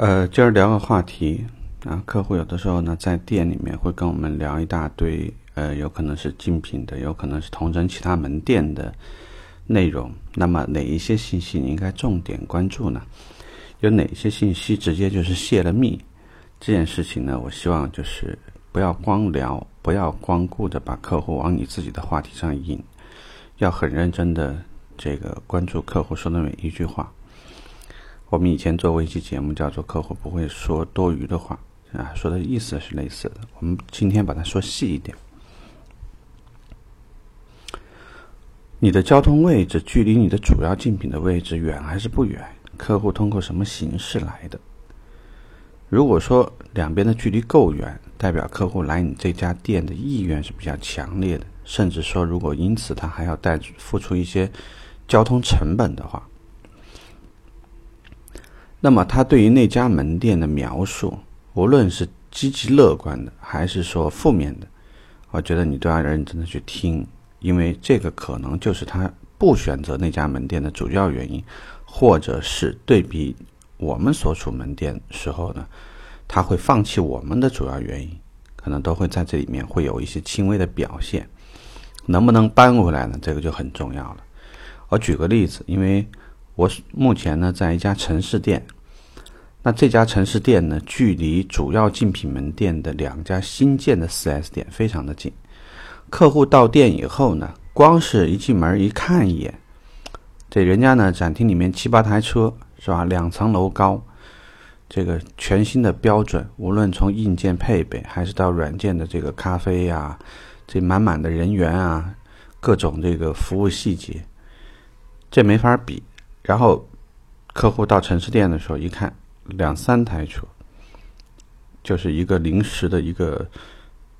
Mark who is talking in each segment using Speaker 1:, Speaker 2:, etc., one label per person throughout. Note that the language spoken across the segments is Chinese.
Speaker 1: 呃，今儿聊个话题啊，客户有的时候呢在店里面会跟我们聊一大堆，呃，有可能是竞品的，有可能是同城其他门店的内容。那么哪一些信息你应该重点关注呢？有哪些信息直接就是泄了密？这件事情呢，我希望就是不要光聊，不要光顾着把客户往你自己的话题上引，要很认真的这个关注客户说的每一句话。我们以前做过一期节目，叫做“客户不会说多余的话”，啊，说的意思是类似的。我们今天把它说细一点。你的交通位置距离你的主要竞品的位置远还是不远？客户通过什么形式来的？如果说两边的距离够远，代表客户来你这家店的意愿是比较强烈的，甚至说如果因此他还要带付出一些交通成本的话。那么，他对于那家门店的描述，无论是积极乐观的，还是说负面的，我觉得你都要认真的去听，因为这个可能就是他不选择那家门店的主要原因，或者是对比我们所处门店时候呢，他会放弃我们的主要原因，可能都会在这里面会有一些轻微的表现，能不能搬回来呢？这个就很重要了。我举个例子，因为。我目前呢，在一家城市店，那这家城市店呢，距离主要竞品门店的两家新建的 4S 店非常的近。客户到店以后呢，光是一进门一看一眼，这人家呢展厅里面七八台车是吧？两层楼高，这个全新的标准，无论从硬件配备还是到软件的这个咖啡呀，这满满的人员啊，各种这个服务细节，这没法比。然后，客户到城市店的时候一看，两三台车，就是一个临时的一个，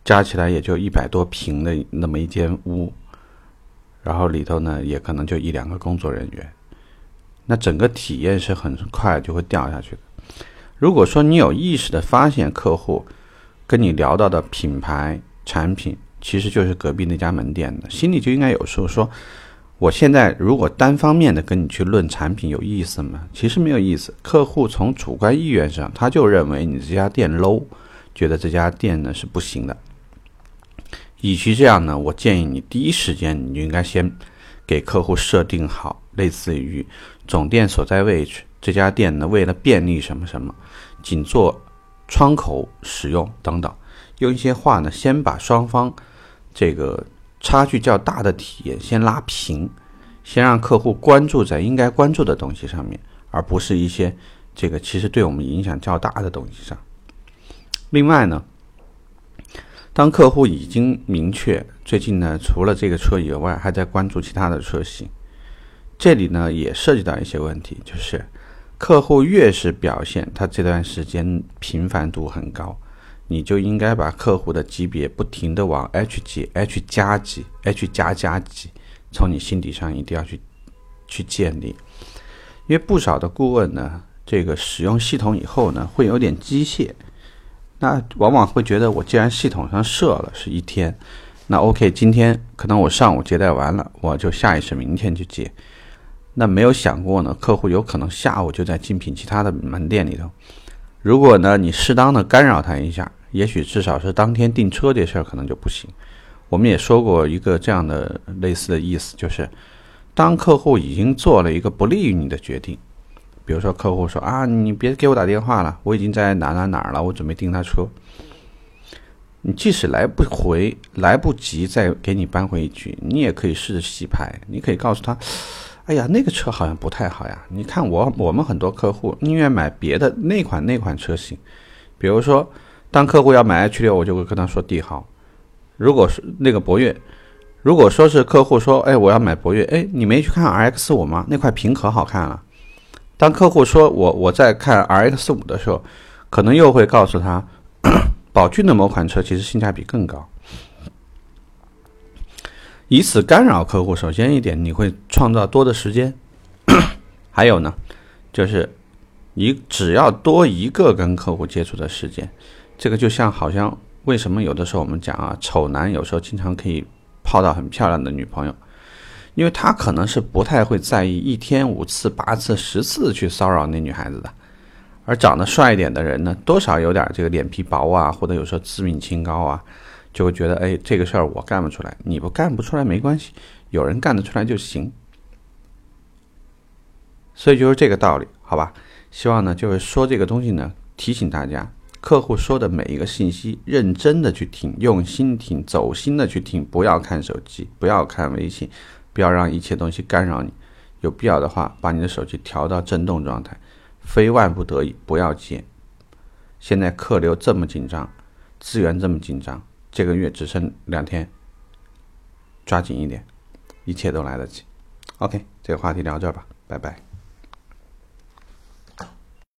Speaker 1: 加起来也就一百多平的那么一间屋，然后里头呢也可能就一两个工作人员，那整个体验是很快就会掉下去的。如果说你有意识的发现客户跟你聊到的品牌产品其实就是隔壁那家门店的，心里就应该有数，说。我现在如果单方面的跟你去论产品有意思吗？其实没有意思。客户从主观意愿上，他就认为你这家店 low，觉得这家店呢是不行的。与其这样呢，我建议你第一时间你就应该先给客户设定好，类似于总店所在位置，这家店呢为了便利什么什么，仅做窗口使用等等，用一些话呢先把双方这个。差距较大的体验先拉平，先让客户关注在应该关注的东西上面，而不是一些这个其实对我们影响较大的东西上。另外呢，当客户已经明确最近呢除了这个车以外还在关注其他的车型，这里呢也涉及到一些问题，就是客户越是表现他这段时间频繁度很高。你就应该把客户的级别不停的往 H 级、H 加级、H 加加级，从你心底上一定要去去建立，因为不少的顾问呢，这个使用系统以后呢，会有点机械，那往往会觉得我既然系统上设了是一天，那 OK，今天可能我上午接待完了，我就下意识明天去接，那没有想过呢，客户有可能下午就在竞品其他的门店里头，如果呢你适当的干扰他一下。也许至少是当天订车这事儿可能就不行。我们也说过一个这样的类似的意思，就是当客户已经做了一个不利于你的决定，比如说客户说啊，你别给我打电话了，我已经在哪哪哪儿了，我准备订他车。你即使来不回，来不及再给你扳回一局，你也可以试着洗牌。你可以告诉他，哎呀，那个车好像不太好呀。你看我我们很多客户宁愿买别的那款那款车型，比如说。当客户要买 H 六，我就会跟他说帝豪。如果是那个博越，如果说是客户说，哎，我要买博越，哎，你没去看 RX 五吗？那块屏可好看了。当客户说我我在看 RX 五的时候，可能又会告诉他，宝骏的某款车其实性价比更高。以此干扰客户，首先一点，你会创造多的时间。还有呢，就是你只要多一个跟客户接触的时间。这个就像好像为什么有的时候我们讲啊，丑男有时候经常可以泡到很漂亮的女朋友，因为他可能是不太会在意一天五次、八次、十次去骚扰那女孩子的，而长得帅一点的人呢，多少有点这个脸皮薄啊，或者有时候自命清高啊，就会觉得，哎，这个事儿我干不出来，你不干不出来没关系，有人干得出来就行。所以就是这个道理，好吧？希望呢，就是说这个东西呢，提醒大家，客户说的每一个信息，认真的去听，用心听，走心的去听，不要看手机，不要看微信，不要让一切东西干扰你。有必要的话，把你的手机调到震动状态。非万不得已不要接。现在客流这么紧张，资源这么紧张，这个月只剩两天，抓紧一点，一切都来得及。OK，这个话题聊这儿吧，拜拜。